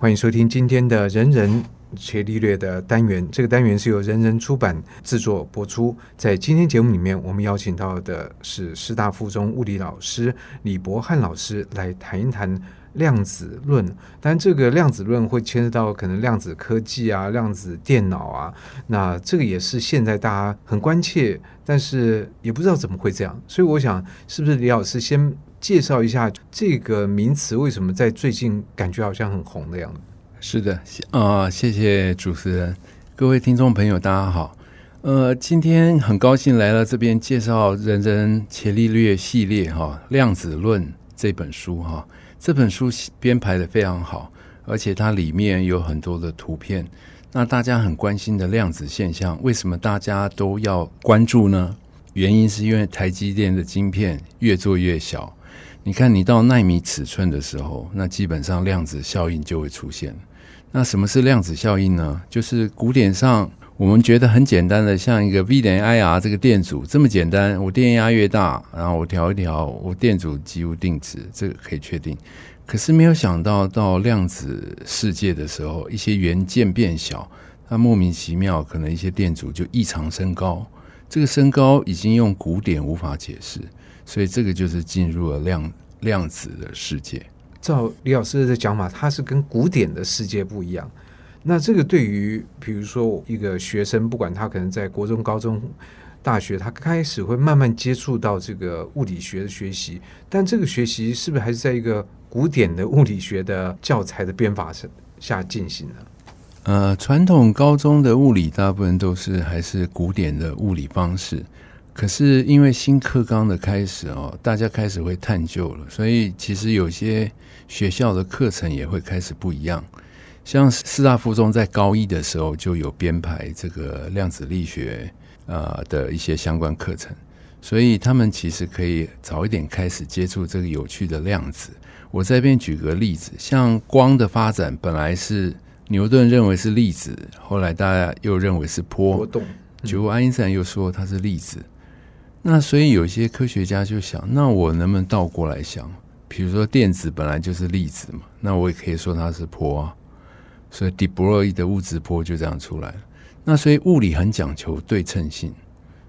欢迎收听今天的人人学利略的单元。这个单元是由人人出版制作播出。在今天节目里面，我们邀请到的是师大附中物理老师李博翰老师来谈一谈量子论。但这个量子论会牵涉到可能量子科技啊、量子电脑啊，那这个也是现在大家很关切，但是也不知道怎么会这样。所以我想，是不是李老师先？介绍一下这个名词为什么在最近感觉好像很红的样子？是的，啊、谢谢主持人，各位听众朋友，大家好。呃，今天很高兴来到这边介绍《人人伽利略》系列哈，《量子论》这本书哈。这本书编排的非常好，而且它里面有很多的图片。那大家很关心的量子现象，为什么大家都要关注呢？原因是因为台积电的晶片越做越小。你看，你到纳米尺寸的时候，那基本上量子效应就会出现。那什么是量子效应呢？就是古典上我们觉得很简单的，像一个 V 等于 IR 这个电阻这么简单。我电压越大，然后我调一调，我电阻几乎定值，这个可以确定。可是没有想到到量子世界的时候，一些元件变小，它莫名其妙可能一些电阻就异常升高。这个升高已经用古典无法解释。所以这个就是进入了量量子的世界。照李老师的讲法，它是跟古典的世界不一样。那这个对于比如说一个学生，不管他可能在国中、高中、大学，他开始会慢慢接触到这个物理学的学习，但这个学习是不是还是在一个古典的物理学的教材的编法下进行呢？呃，传统高中的物理大部分都是还是古典的物理方式。可是因为新课纲的开始哦，大家开始会探究了，所以其实有些学校的课程也会开始不一样。像师大附中在高一的时候就有编排这个量子力学啊的一些相关课程，所以他们其实可以早一点开始接触这个有趣的量子。我这边举个例子，像光的发展本来是牛顿认为是粒子，后来大家又认为是波，波动，结果爱因斯坦又说它是粒子。那所以有些科学家就想，那我能不能倒过来想？比如说电子本来就是粒子嘛，那我也可以说它是波啊。所以狄伯洛伊的物质波就这样出来了。那所以物理很讲求对称性，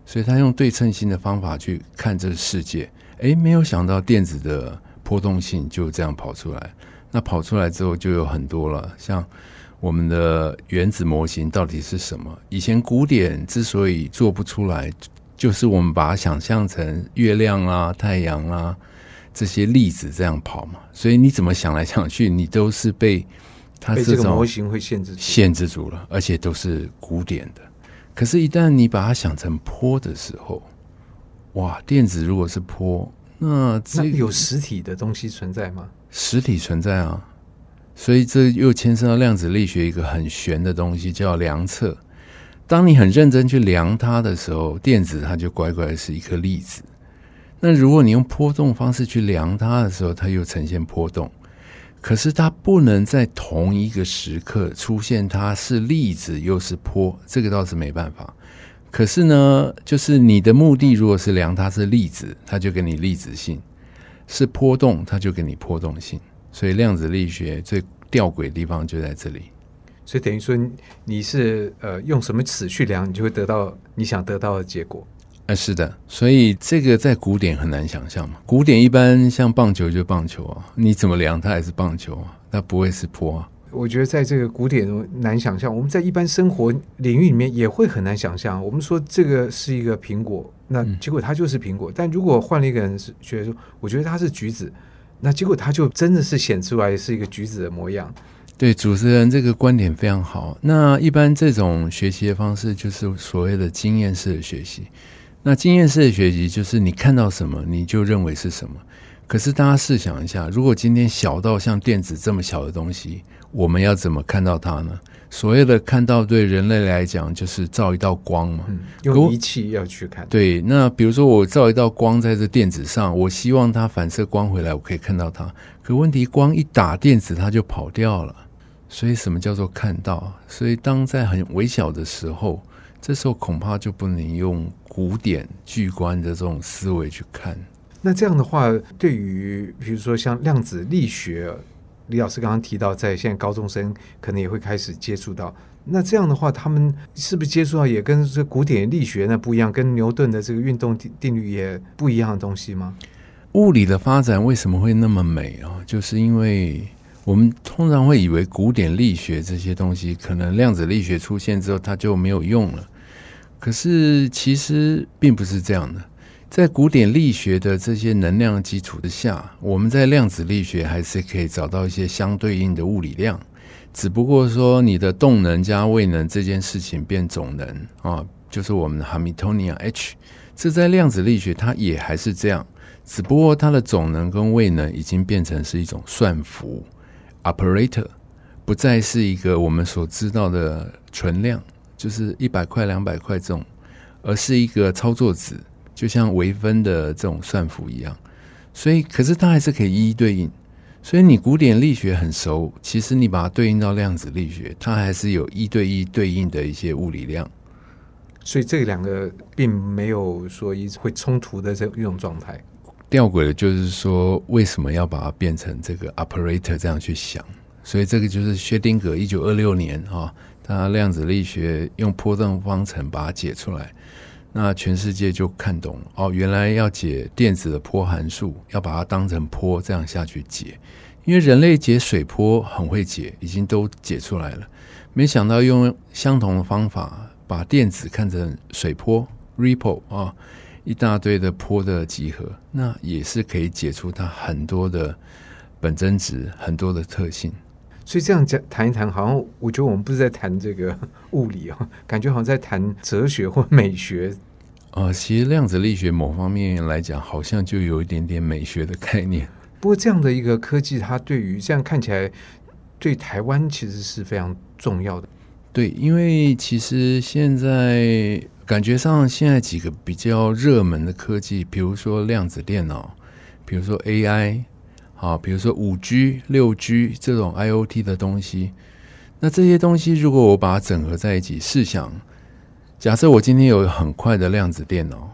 所以他用对称性的方法去看这个世界。诶，没有想到电子的波动性就这样跑出来。那跑出来之后就有很多了，像我们的原子模型到底是什么？以前古典之所以做不出来。就是我们把它想象成月亮啊、太阳啊这些粒子这样跑嘛，所以你怎么想来想去，你都是被它这种模型会限制限制住了，而且都是古典的。可是，一旦你把它想成坡的时候，哇，电子如果是坡，那这那有实体的东西存在吗？实体存在啊，所以这又牵涉到量子力学一个很玄的东西，叫量测。当你很认真去量它的时候，电子它就乖乖是一颗粒子。那如果你用波动方式去量它的时候，它又呈现波动。可是它不能在同一个时刻出现，它是粒子又是波，这个倒是没办法。可是呢，就是你的目的如果是量它是粒子，它就给你粒子性；是波动，它就给你波动性。所以量子力学最吊诡的地方就在这里。所以等于说，你是呃用什么尺去量，你就会得到你想得到的结果。呃，是的，所以这个在古典很难想象嘛。古典一般像棒球就棒球啊，你怎么量它还是棒球啊，那不会是坡啊。我觉得在这个古典中难想象，我们在一般生活领域里面也会很难想象。我们说这个是一个苹果，那结果它就是苹果。嗯、但如果换了一个人是觉得说，我觉得它是橘子，那结果它就真的是显出来是一个橘子的模样。对，主持人这个观点非常好。那一般这种学习的方式就是所谓的经验式的学习。那经验式的学习就是你看到什么你就认为是什么。可是大家试想一下，如果今天小到像电子这么小的东西，我们要怎么看到它呢？所谓的看到，对人类来讲就是照一道光嘛，嗯、用仪器要去看。对，那比如说我照一道光在这电子上，我希望它反射光回来，我可以看到它。可问题光一打电子，它就跑掉了。所以，什么叫做看到？所以，当在很微小的时候，这时候恐怕就不能用古典巨观的这种思维去看。那这样的话，对于比如说像量子力学，李老师刚刚提到，在现在高中生可能也会开始接触到。那这样的话，他们是不是接触到也跟这古典力学那不一样，跟牛顿的这个运动定定律也不一样的东西吗？物理的发展为什么会那么美啊？就是因为我们通常会以为古典力学这些东西，可能量子力学出现之后，它就没有用了。可是其实并不是这样的，在古典力学的这些能量基础之下，我们在量子力学还是可以找到一些相对应的物理量。只不过说，你的动能加位能这件事情变总能啊，就是我们的 hamiltonia H。这在量子力学它也还是这样，只不过它的总能跟位能已经变成是一种算符 operator，不再是一个我们所知道的存量，就是一百块、两百块这种，而是一个操作子，就像微分的这种算符一样。所以，可是它还是可以一一对应。所以你古典力学很熟，其实你把它对应到量子力学，它还是有一对一对应的一些物理量。所以这两个并没有说一会冲突的这一种状态。吊诡的就是说，为什么要把它变成这个 operator 这样去想？所以这个就是薛丁格一九二六年啊，他量子力学用波动方程把它解出来。那全世界就看懂哦，原来要解电子的波函数，要把它当成波这样下去解。因为人类解水波很会解，已经都解出来了。没想到用相同的方法把电子看成水波 （ripple） 啊，一大堆的坡的集合，那也是可以解出它很多的本真值，很多的特性。所以这样讲谈一谈，好像我觉得我们不是在谈这个 物理哦，感觉好像在谈哲学或美学。呃，其实量子力学某方面来讲，好像就有一点点美学的概念。不过这样的一个科技，它对于这样看起来，对台湾其实是非常重要的。对，因为其实现在感觉上，现在几个比较热门的科技，比如说量子电脑，比如说 AI。好，比如说五 G、六 G 这种 IoT 的东西，那这些东西如果我把它整合在一起，试想，假设我今天有很快的量子电脑，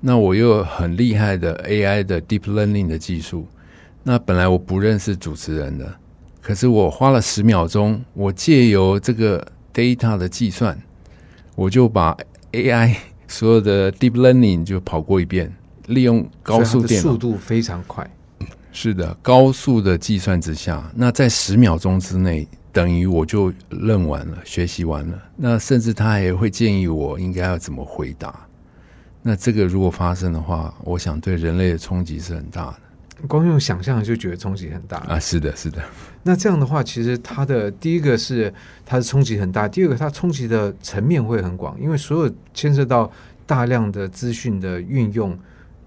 那我又有很厉害的 AI 的 Deep Learning 的技术，那本来我不认识主持人的，可是我花了十秒钟，我借由这个 data 的计算，我就把 AI 所有的 Deep Learning 就跑过一遍，利用高速电脑，速度非常快。是的，高速的计算之下，那在十秒钟之内，等于我就认完了，学习完了。那甚至他还会建议我应该要怎么回答。那这个如果发生的话，我想对人类的冲击是很大的。光用想象就觉得冲击很大啊！是的，是的。那这样的话，其实它的第一个是它的冲击很大，第二个它冲击的层面会很广，因为所有牵涉到大量的资讯的运用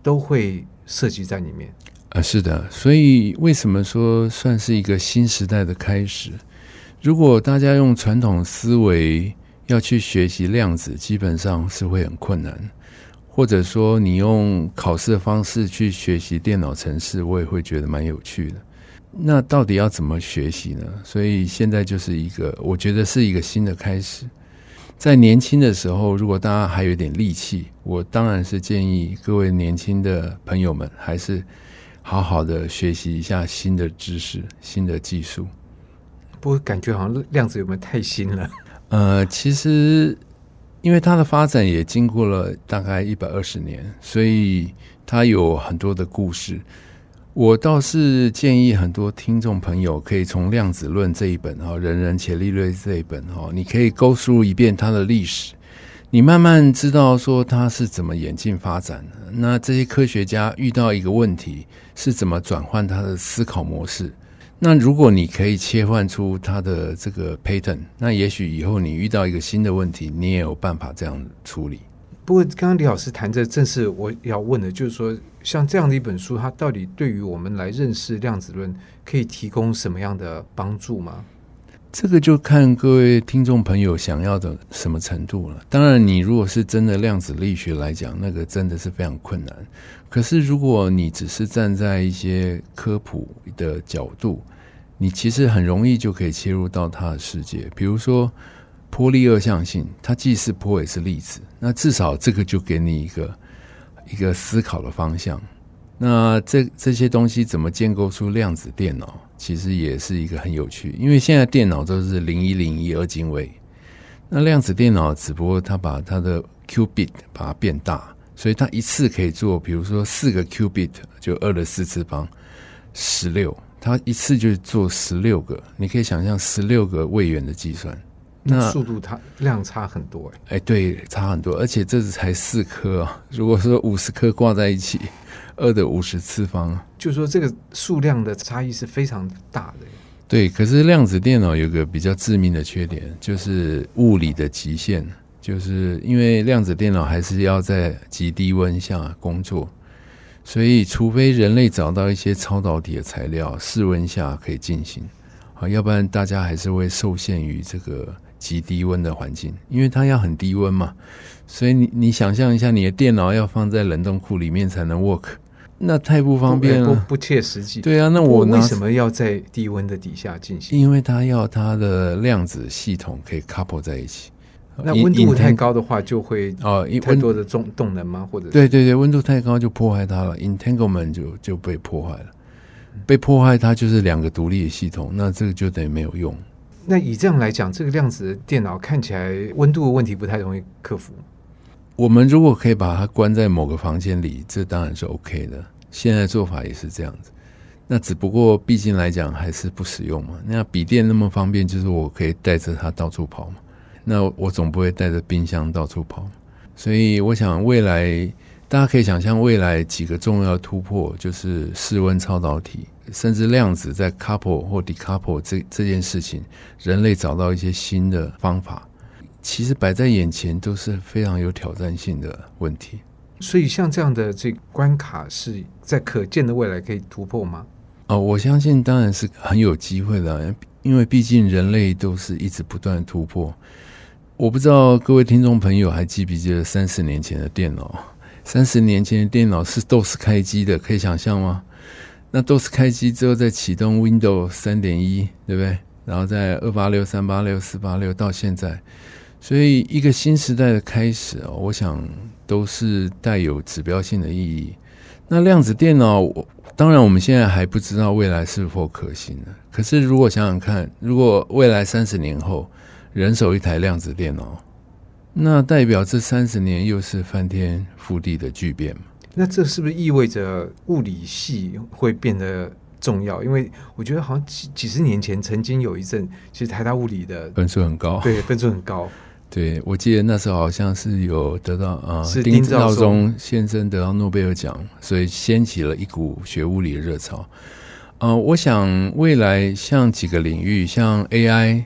都会涉及在里面。啊，是的，所以为什么说算是一个新时代的开始？如果大家用传统思维要去学习量子，基本上是会很困难；或者说你用考试的方式去学习电脑程式，我也会觉得蛮有趣的。那到底要怎么学习呢？所以现在就是一个，我觉得是一个新的开始。在年轻的时候，如果大家还有点力气，我当然是建议各位年轻的朋友们还是。好好的学习一下新的知识、新的技术。不过感觉好像量子有没有太新了？呃，其实因为它的发展也经过了大概一百二十年，所以它有很多的故事。我倒是建议很多听众朋友可以从《量子论》这一本哈，《人人且利略》这一本哈，你可以勾输入一遍它的历史。你慢慢知道说它是怎么演进发展的，那这些科学家遇到一个问题是怎么转换他的思考模式？那如果你可以切换出它的这个 pattern，那也许以后你遇到一个新的问题，你也有办法这样处理。不过，刚刚李老师谈的正是我要问的，就是说，像这样的一本书，它到底对于我们来认识量子论，可以提供什么样的帮助吗？这个就看各位听众朋友想要的什么程度了。当然，你如果是真的量子力学来讲，那个真的是非常困难。可是，如果你只是站在一些科普的角度，你其实很容易就可以切入到它的世界。比如说，波粒二象性，它既是波也是粒子，那至少这个就给你一个一个思考的方向。那这这些东西怎么建构出量子电脑？其实也是一个很有趣，因为现在电脑都是零一零一二进位，那量子电脑只不过它把它的 q bit 把它变大，所以它一次可以做，比如说四个 q bit 就二的四次方十六，它一次就做十六个，你可以想象十六个位元的计算，那速度它量差很多哎，哎对，差很多，而且这是才四颗啊，如果说五十颗挂在一起。二的五十次方，就是说这个数量的差异是非常大的。对，可是量子电脑有个比较致命的缺点，就是物理的极限，就是因为量子电脑还是要在极低温下工作，所以除非人类找到一些超导体的材料，室温下可以进行，啊，要不然大家还是会受限于这个极低温的环境，因为它要很低温嘛，所以你你想象一下，你的电脑要放在冷冻库里面才能 work。那太不方便了，不，不，不切实际。对啊，那我为什么要在低温的底下进行？因为它要它的量子系统可以 couple 在一起。那温度太高的话，就会哦，太多的重动能吗？或者对对对，温度太高就破坏它了，entanglement 就就被破坏了。被破坏，它就是两个独立的系统，那这个就等于没有用。那以这样来讲，这个量子电脑看起来温度的问题不太容易克服。我们如果可以把它关在某个房间里，这当然是 OK 的。现在做法也是这样子，那只不过毕竟来讲还是不实用嘛。那笔电那么方便，就是我可以带着它到处跑嘛。那我总不会带着冰箱到处跑。所以我想未来大家可以想象，未来几个重要突破就是室温超导体，甚至量子在 couple 或 decouple 这这件事情，人类找到一些新的方法。其实摆在眼前都是非常有挑战性的问题，所以像这样的这关卡是在可见的未来可以突破吗？哦，我相信当然是很有机会的，因为毕竟人类都是一直不断突破。我不知道各位听众朋友还记不记得三十年前的电脑？三十年前的电脑是 DOS 开机的，可以想象吗？那 DOS 开机之后再启动 Windows 三点一，对不对？然后在二八六、三八六、四八六到现在。所以，一个新时代的开始啊，我想都是带有指标性的意义。那量子电脑，我当然我们现在还不知道未来是否可行呢。可是，如果想想看，如果未来三十年后人手一台量子电脑，那代表这三十年又是翻天覆地的巨变。那这是不是意味着物理系会变得重要，因为我觉得好像几几十年前曾经有一阵，其实台大物理的分数很高，对，分数很高。对，我记得那时候好像是有得到啊，是丁肇中先生得到诺贝尔奖，所以掀起了一股学物理的热潮。呃，我想未来像几个领域，像 AI、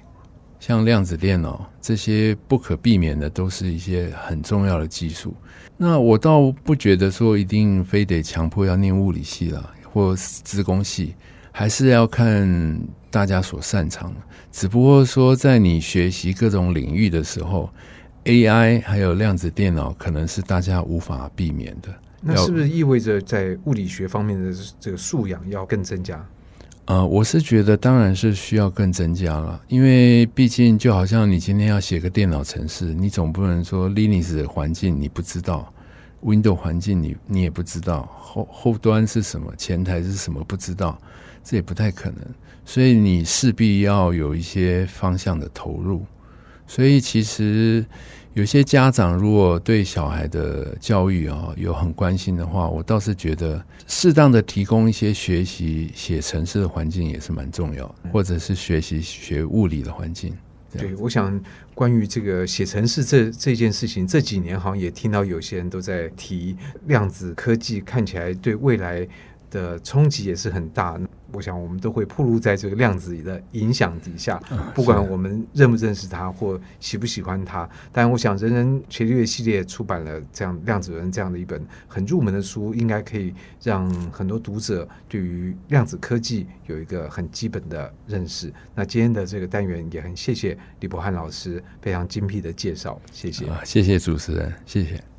像量子电脑这些不可避免的，都是一些很重要的技术。那我倒不觉得说一定非得强迫要念物理系了，或资工系，还是要看。大家所擅长的，只不过说，在你学习各种领域的时候，AI 还有量子电脑可能是大家无法避免的。那是不是意味着在物理学方面的这个素养要更增加？呃，我是觉得当然是需要更增加了，因为毕竟就好像你今天要写个电脑程式，你总不能说 Linux 的环境你不知道，Windows 环境你你也不知道，后后端是什么，前台是什么不知道，这也不太可能。所以你势必要有一些方向的投入，所以其实有些家长如果对小孩的教育啊有很关心的话，我倒是觉得适当的提供一些学习写程式的环境也是蛮重要，或者是学习学物理的环境。对，我想关于这个写程式这这件事情，这几年好像也听到有些人都在提量子科技，看起来对未来的冲击也是很大。我想，我们都会暴露在这个量子的影响底下，不管我们认不认识它或喜不喜欢它。但我想，人人伽利略系列出版了这样量子人这样的一本很入门的书，应该可以让很多读者对于量子科技有一个很基本的认识。那今天的这个单元也很谢谢李博翰老师非常精辟的介绍，谢谢，谢谢主持人，谢谢。